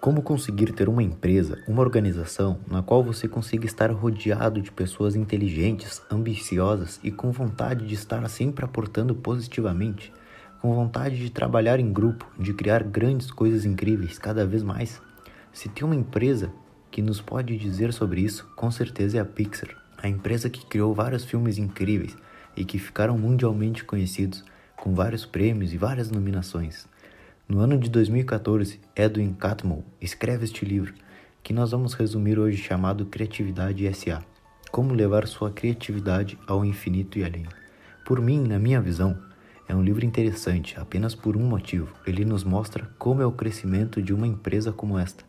Como conseguir ter uma empresa, uma organização na qual você consiga estar rodeado de pessoas inteligentes, ambiciosas e com vontade de estar sempre aportando positivamente, com vontade de trabalhar em grupo, de criar grandes coisas incríveis cada vez mais? Se tem uma empresa que nos pode dizer sobre isso, com certeza é a Pixar, a empresa que criou vários filmes incríveis e que ficaram mundialmente conhecidos, com vários prêmios e várias nominações. No ano de 2014, Edwin Catmull escreve este livro, que nós vamos resumir hoje chamado Criatividade SA. Como levar sua criatividade ao infinito e além. Por mim, na minha visão, é um livro interessante apenas por um motivo. Ele nos mostra como é o crescimento de uma empresa como esta,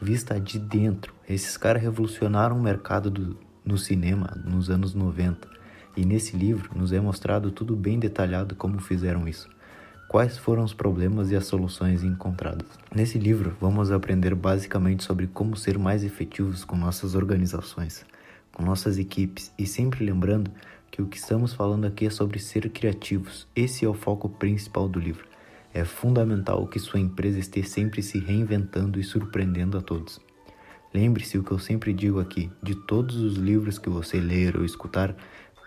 vista de dentro. Esses caras revolucionaram o mercado do, no cinema nos anos 90 e nesse livro nos é mostrado tudo bem detalhado como fizeram isso quais foram os problemas e as soluções encontradas. Nesse livro, vamos aprender basicamente sobre como ser mais efetivos com nossas organizações, com nossas equipes e sempre lembrando que o que estamos falando aqui é sobre ser criativos. Esse é o foco principal do livro. É fundamental que sua empresa esteja sempre se reinventando e surpreendendo a todos. Lembre-se o que eu sempre digo aqui: de todos os livros que você ler ou escutar,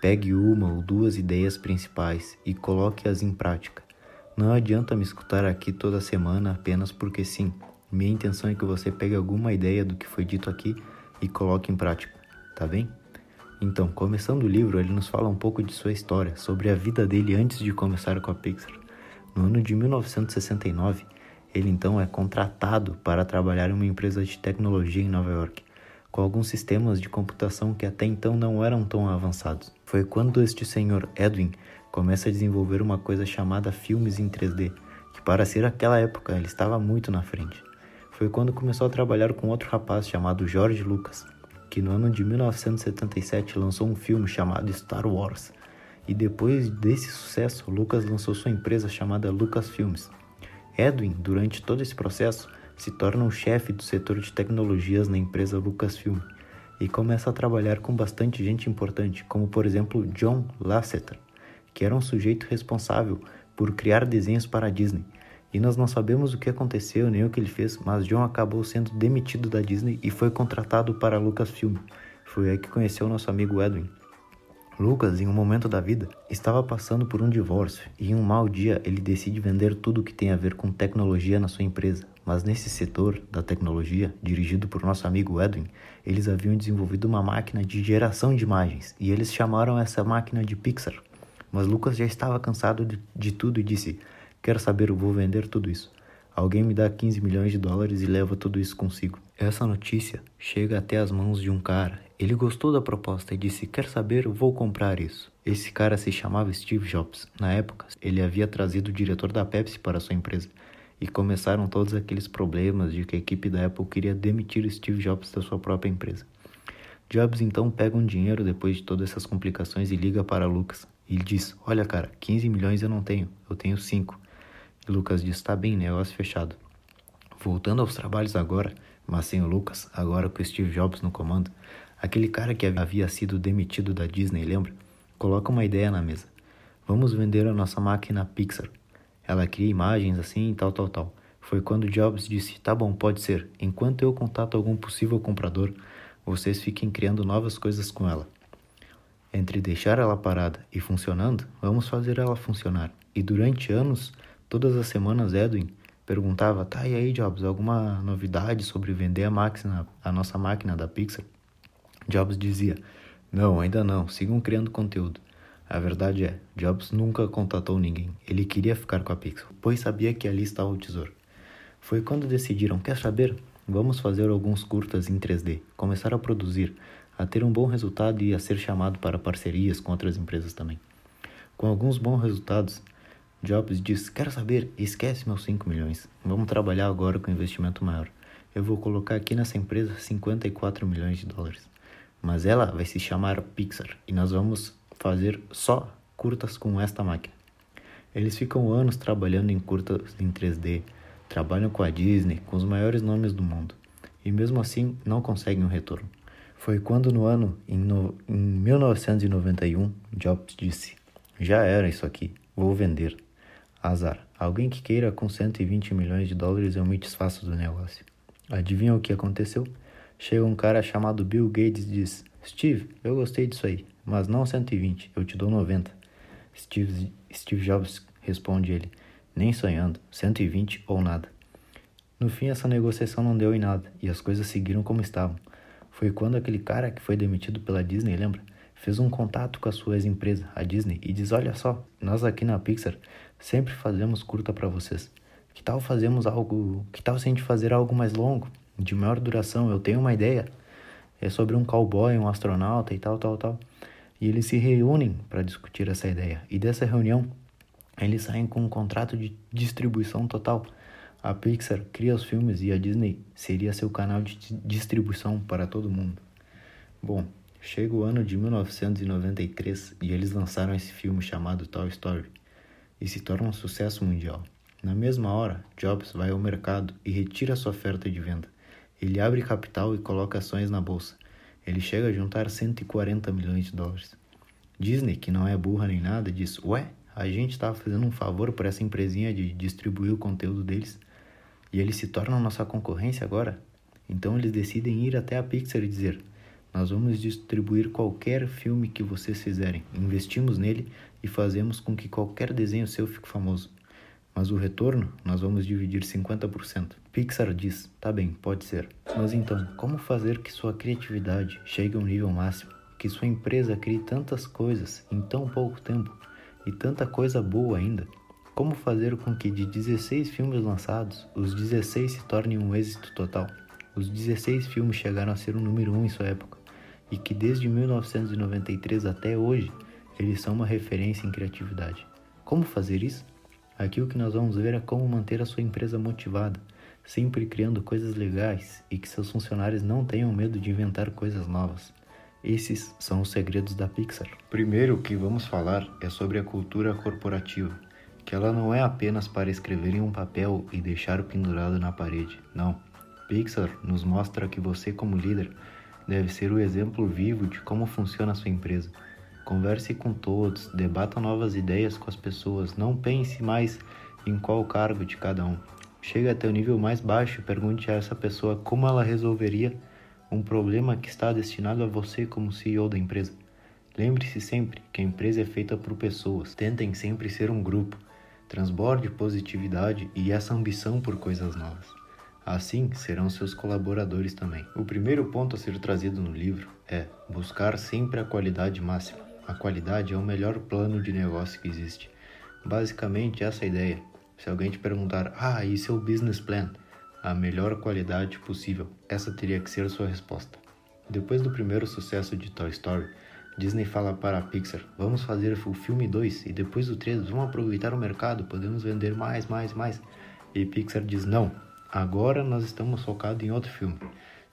pegue uma ou duas ideias principais e coloque-as em prática. Não adianta me escutar aqui toda semana apenas porque sim. Minha intenção é que você pegue alguma ideia do que foi dito aqui e coloque em prática, tá bem? Então, começando o livro, ele nos fala um pouco de sua história, sobre a vida dele antes de começar com a Pixar. No ano de 1969, ele então é contratado para trabalhar em uma empresa de tecnologia em Nova York, com alguns sistemas de computação que até então não eram tão avançados. Foi quando este senhor Edwin começa a desenvolver uma coisa chamada filmes em 3D, que para ser aquela época ele estava muito na frente. Foi quando começou a trabalhar com outro rapaz chamado George Lucas, que no ano de 1977 lançou um filme chamado Star Wars. E depois desse sucesso, Lucas lançou sua empresa chamada Lucasfilmes. Edwin, durante todo esse processo, se torna o chefe do setor de tecnologias na empresa Lucasfilm e começa a trabalhar com bastante gente importante, como por exemplo John Lasseter, que era um sujeito responsável por criar desenhos para a Disney. E nós não sabemos o que aconteceu nem o que ele fez, mas John acabou sendo demitido da Disney e foi contratado para a Lucasfilm. Foi aí que conheceu nosso amigo Edwin. Lucas, em um momento da vida, estava passando por um divórcio e em um mau dia ele decide vender tudo o que tem a ver com tecnologia na sua empresa. Mas nesse setor da tecnologia, dirigido por nosso amigo Edwin, eles haviam desenvolvido uma máquina de geração de imagens e eles chamaram essa máquina de Pixar. Mas Lucas já estava cansado de, de tudo e disse: Quero saber, eu vou vender tudo isso. Alguém me dá 15 milhões de dólares e leva tudo isso consigo. Essa notícia chega até as mãos de um cara. Ele gostou da proposta e disse: Quer saber? Vou comprar isso. Esse cara se chamava Steve Jobs. Na época, ele havia trazido o diretor da Pepsi para sua empresa. E começaram todos aqueles problemas de que a equipe da Apple queria demitir Steve Jobs da sua própria empresa. Jobs então pega um dinheiro depois de todas essas complicações e liga para Lucas. Ele diz: Olha, cara, 15 milhões eu não tenho, eu tenho 5. E Lucas diz: Tá bem, negócio fechado. Voltando aos trabalhos agora, mas sem o Lucas, agora com o Steve Jobs no comando, aquele cara que havia sido demitido da Disney, lembra? Coloca uma ideia na mesa. Vamos vender a nossa máquina Pixar. Ela cria imagens assim e tal, tal, tal. Foi quando Jobs disse: Tá bom, pode ser. Enquanto eu contato algum possível comprador, vocês fiquem criando novas coisas com ela. Entre deixar ela parada e funcionando, vamos fazer ela funcionar. E durante anos, todas as semanas, Edwin perguntava: Tá, e aí, Jobs, alguma novidade sobre vender a máquina, a nossa máquina da Pixar? Jobs dizia: Não, ainda não, sigam criando conteúdo. A verdade é, Jobs nunca contatou ninguém. Ele queria ficar com a Pixar, pois sabia que ali estava o tesouro. Foi quando decidiram: Quer saber? Vamos fazer alguns curtas em 3D, começar a produzir a ter um bom resultado e a ser chamado para parcerias com outras empresas também. Com alguns bons resultados, Jobs diz: Quero saber, esquece meus 5 milhões. Vamos trabalhar agora com investimento maior. Eu vou colocar aqui nessa empresa 54 milhões de dólares. Mas ela vai se chamar Pixar e nós vamos fazer só curtas com esta máquina. Eles ficam anos trabalhando em curtas em 3D, trabalham com a Disney, com os maiores nomes do mundo, e mesmo assim não conseguem um retorno. Foi quando no ano em, no, em 1991 Jobs disse: Já era isso aqui, vou vender. Azar, alguém que queira com 120 milhões de dólares eu me desfaço do negócio. Adivinha o que aconteceu? Chega um cara chamado Bill Gates e diz: Steve, eu gostei disso aí, mas não 120, eu te dou 90. Steve, Steve Jobs responde ele: Nem sonhando, 120 ou nada. No fim, essa negociação não deu em nada e as coisas seguiram como estavam. Foi quando aquele cara que foi demitido pela Disney, lembra? Fez um contato com a sua ex-empresa, a Disney, e diz: Olha só, nós aqui na Pixar sempre fazemos curta para vocês. Que tal fazemos algo. Que tal se a gente fazer algo mais longo, de maior duração? Eu tenho uma ideia. É sobre um cowboy, um astronauta e tal, tal, tal. E eles se reúnem para discutir essa ideia. E dessa reunião, eles saem com um contrato de distribuição total. A Pixar cria os filmes e a Disney seria seu canal de distribuição para todo mundo. Bom, chega o ano de 1993 e eles lançaram esse filme chamado Toy Story e se torna um sucesso mundial. Na mesma hora, Jobs vai ao mercado e retira sua oferta de venda. Ele abre capital e coloca ações na bolsa. Ele chega a juntar 140 milhões de dólares. Disney, que não é burra nem nada, diz: Ué, a gente estava fazendo um favor para essa empresinha de distribuir o conteúdo deles e eles se tornam nossa concorrência agora. Então eles decidem ir até a Pixar e dizer: Nós vamos distribuir qualquer filme que vocês fizerem, investimos nele e fazemos com que qualquer desenho seu fique famoso. Mas o retorno nós vamos dividir 50%. Pixar diz: Tá bem, pode ser. Mas então, como fazer que sua criatividade chegue a um nível máximo? Que sua empresa crie tantas coisas em tão pouco tempo e tanta coisa boa ainda? Como fazer com que de 16 filmes lançados, os 16 se tornem um êxito total? Os 16 filmes chegaram a ser o número 1 um em sua época, e que desde 1993 até hoje, eles são uma referência em criatividade. Como fazer isso? Aqui o que nós vamos ver é como manter a sua empresa motivada, sempre criando coisas legais e que seus funcionários não tenham medo de inventar coisas novas. Esses são os segredos da Pixar. Primeiro, o que vamos falar é sobre a cultura corporativa que ela não é apenas para escrever em um papel e deixar pendurado na parede. Não. Pixar nos mostra que você, como líder, deve ser o exemplo vivo de como funciona a sua empresa. Converse com todos, debata novas ideias com as pessoas, não pense mais em qual cargo de cada um. Chegue até o nível mais baixo e pergunte a essa pessoa como ela resolveria um problema que está destinado a você como CEO da empresa. Lembre-se sempre que a empresa é feita por pessoas. Tentem sempre ser um grupo transborde positividade e essa ambição por coisas novas. Assim serão seus colaboradores também. O primeiro ponto a ser trazido no livro é buscar sempre a qualidade máxima. A qualidade é o melhor plano de negócio que existe. Basicamente, essa é a ideia. Se alguém te perguntar, ah, e seu business plan? A melhor qualidade possível. Essa teria que ser sua resposta. Depois do primeiro sucesso de Toy Story, Disney fala para a Pixar: vamos fazer o filme 2 e depois do 3 vamos aproveitar o mercado, podemos vender mais, mais, mais. E Pixar diz: não, agora nós estamos focados em outro filme.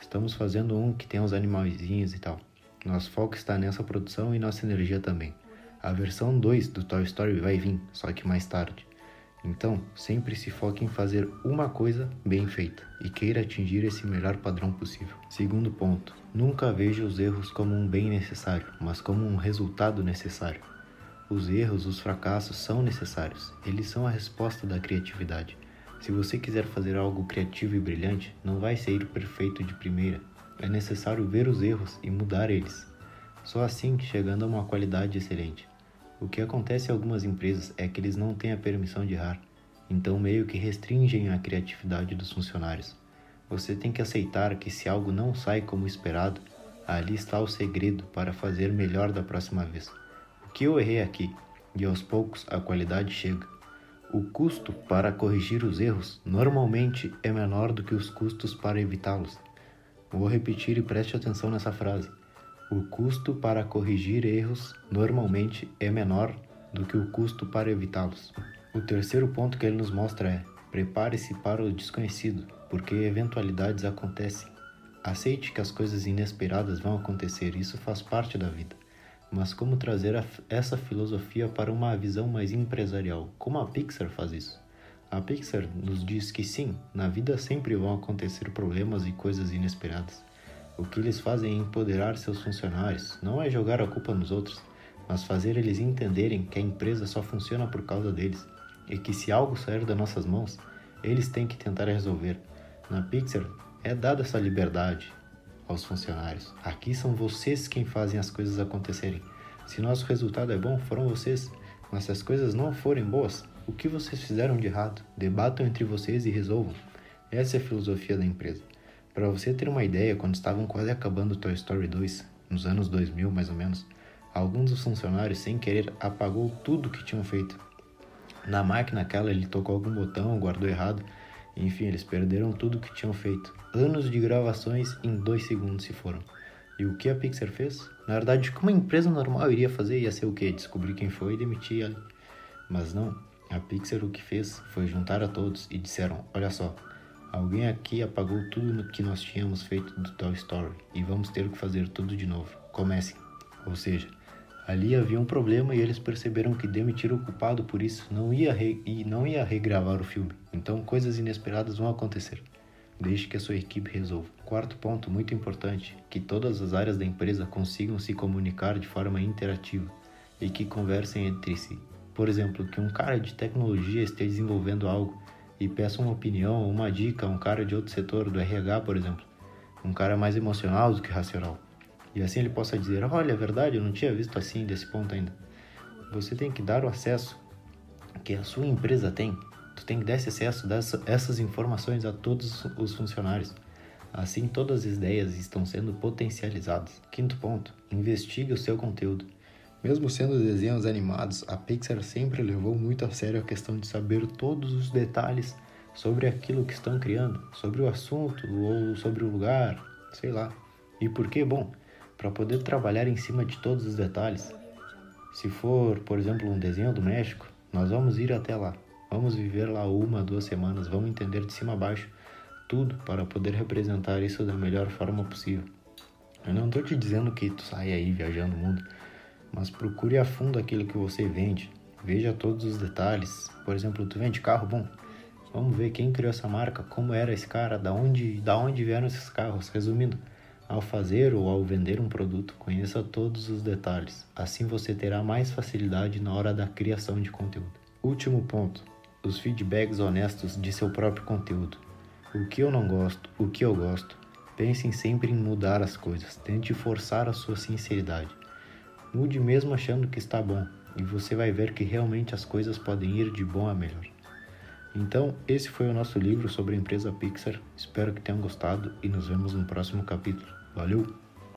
Estamos fazendo um que tem os animaizinhos e tal. Nosso foco está nessa produção e nossa energia também. A versão 2 do Toy Story vai vir, só que mais tarde. Então, sempre se foque em fazer uma coisa bem feita e queira atingir esse melhor padrão possível. Segundo ponto, nunca veja os erros como um bem necessário, mas como um resultado necessário. Os erros, os fracassos são necessários, eles são a resposta da criatividade. Se você quiser fazer algo criativo e brilhante, não vai sair perfeito de primeira. É necessário ver os erros e mudar eles. Só assim chegando a uma qualidade excelente. O que acontece em algumas empresas é que eles não têm a permissão de errar, então meio que restringem a criatividade dos funcionários. Você tem que aceitar que se algo não sai como esperado, ali está o segredo para fazer melhor da próxima vez. O que eu errei aqui? E aos poucos a qualidade chega. O custo para corrigir os erros normalmente é menor do que os custos para evitá-los. Vou repetir e preste atenção nessa frase. O custo para corrigir erros normalmente é menor do que o custo para evitá-los. O terceiro ponto que ele nos mostra é: prepare-se para o desconhecido, porque eventualidades acontecem. Aceite que as coisas inesperadas vão acontecer, isso faz parte da vida. Mas como trazer essa filosofia para uma visão mais empresarial? Como a Pixar faz isso? A Pixar nos diz que sim, na vida sempre vão acontecer problemas e coisas inesperadas. O que eles fazem é empoderar seus funcionários, não é jogar a culpa nos outros, mas fazer eles entenderem que a empresa só funciona por causa deles e que se algo sair das nossas mãos, eles têm que tentar resolver. Na Pixar, é dada essa liberdade aos funcionários. Aqui são vocês quem fazem as coisas acontecerem. Se nosso resultado é bom, foram vocês. Mas se as coisas não forem boas, o que vocês fizeram de errado? Debatam entre vocês e resolvam. Essa é a filosofia da empresa. Para você ter uma ideia, quando estavam quase acabando Toy Story 2, nos anos 2000 mais ou menos, alguns dos funcionários, sem querer, apagou tudo que tinham feito. Na máquina aquela, ele tocou algum botão, guardou errado, enfim, eles perderam tudo que tinham feito. Anos de gravações em dois segundos se foram. E o que a Pixar fez? Na verdade, como uma empresa normal iria fazer, ia ser o quê? Descobrir quem foi e demitir ele. Mas não, a Pixar o que fez foi juntar a todos e disseram: Olha só, alguém aqui apagou tudo que nós tínhamos feito do Toy Story e vamos ter que fazer tudo de novo. Comecem. Ou seja, ali havia um problema e eles perceberam que demitir o culpado por isso não ia re... e não ia regravar o filme. Então coisas inesperadas vão acontecer. Deixe que a sua equipe resolva. Quarto ponto, muito importante, que todas as áreas da empresa consigam se comunicar de forma interativa e que conversem entre si. Por exemplo, que um cara de tecnologia esteja desenvolvendo algo e peça uma opinião ou uma dica a um cara de outro setor, do RH, por exemplo. Um cara mais emocional do que racional. E assim ele possa dizer: Olha, é verdade, eu não tinha visto assim desse ponto ainda. Você tem que dar o acesso que a sua empresa tem. Tu tem que dar esse acesso, dessa, essas informações a todos os funcionários. Assim, todas as ideias estão sendo potencializadas. Quinto ponto: investigue o seu conteúdo. Mesmo sendo desenhos animados, a Pixar sempre levou muito a sério a questão de saber todos os detalhes sobre aquilo que estão criando, sobre o assunto ou sobre o lugar, sei lá. E por que? Bom, para poder trabalhar em cima de todos os detalhes. Se for, por exemplo, um desenho do México, nós vamos ir até lá. Vamos viver lá uma, duas semanas, vamos entender de cima a baixo tudo para poder representar isso da melhor forma possível. Eu não estou te dizendo que tu saia aí viajando o mundo, mas procure a fundo aquilo que você vende. Veja todos os detalhes. Por exemplo, tu vende carro, bom, vamos ver quem criou essa marca, como era esse cara, da onde, da onde vieram esses carros. Resumindo, ao fazer ou ao vender um produto, conheça todos os detalhes. Assim você terá mais facilidade na hora da criação de conteúdo. Último ponto: os feedbacks honestos de seu próprio conteúdo. O que eu não gosto, o que eu gosto. Pensem sempre em mudar as coisas. Tente forçar a sua sinceridade. Mude mesmo achando que está bom, e você vai ver que realmente as coisas podem ir de bom a melhor. Então, esse foi o nosso livro sobre a empresa Pixar. Espero que tenham gostado e nos vemos no próximo capítulo. Valeu!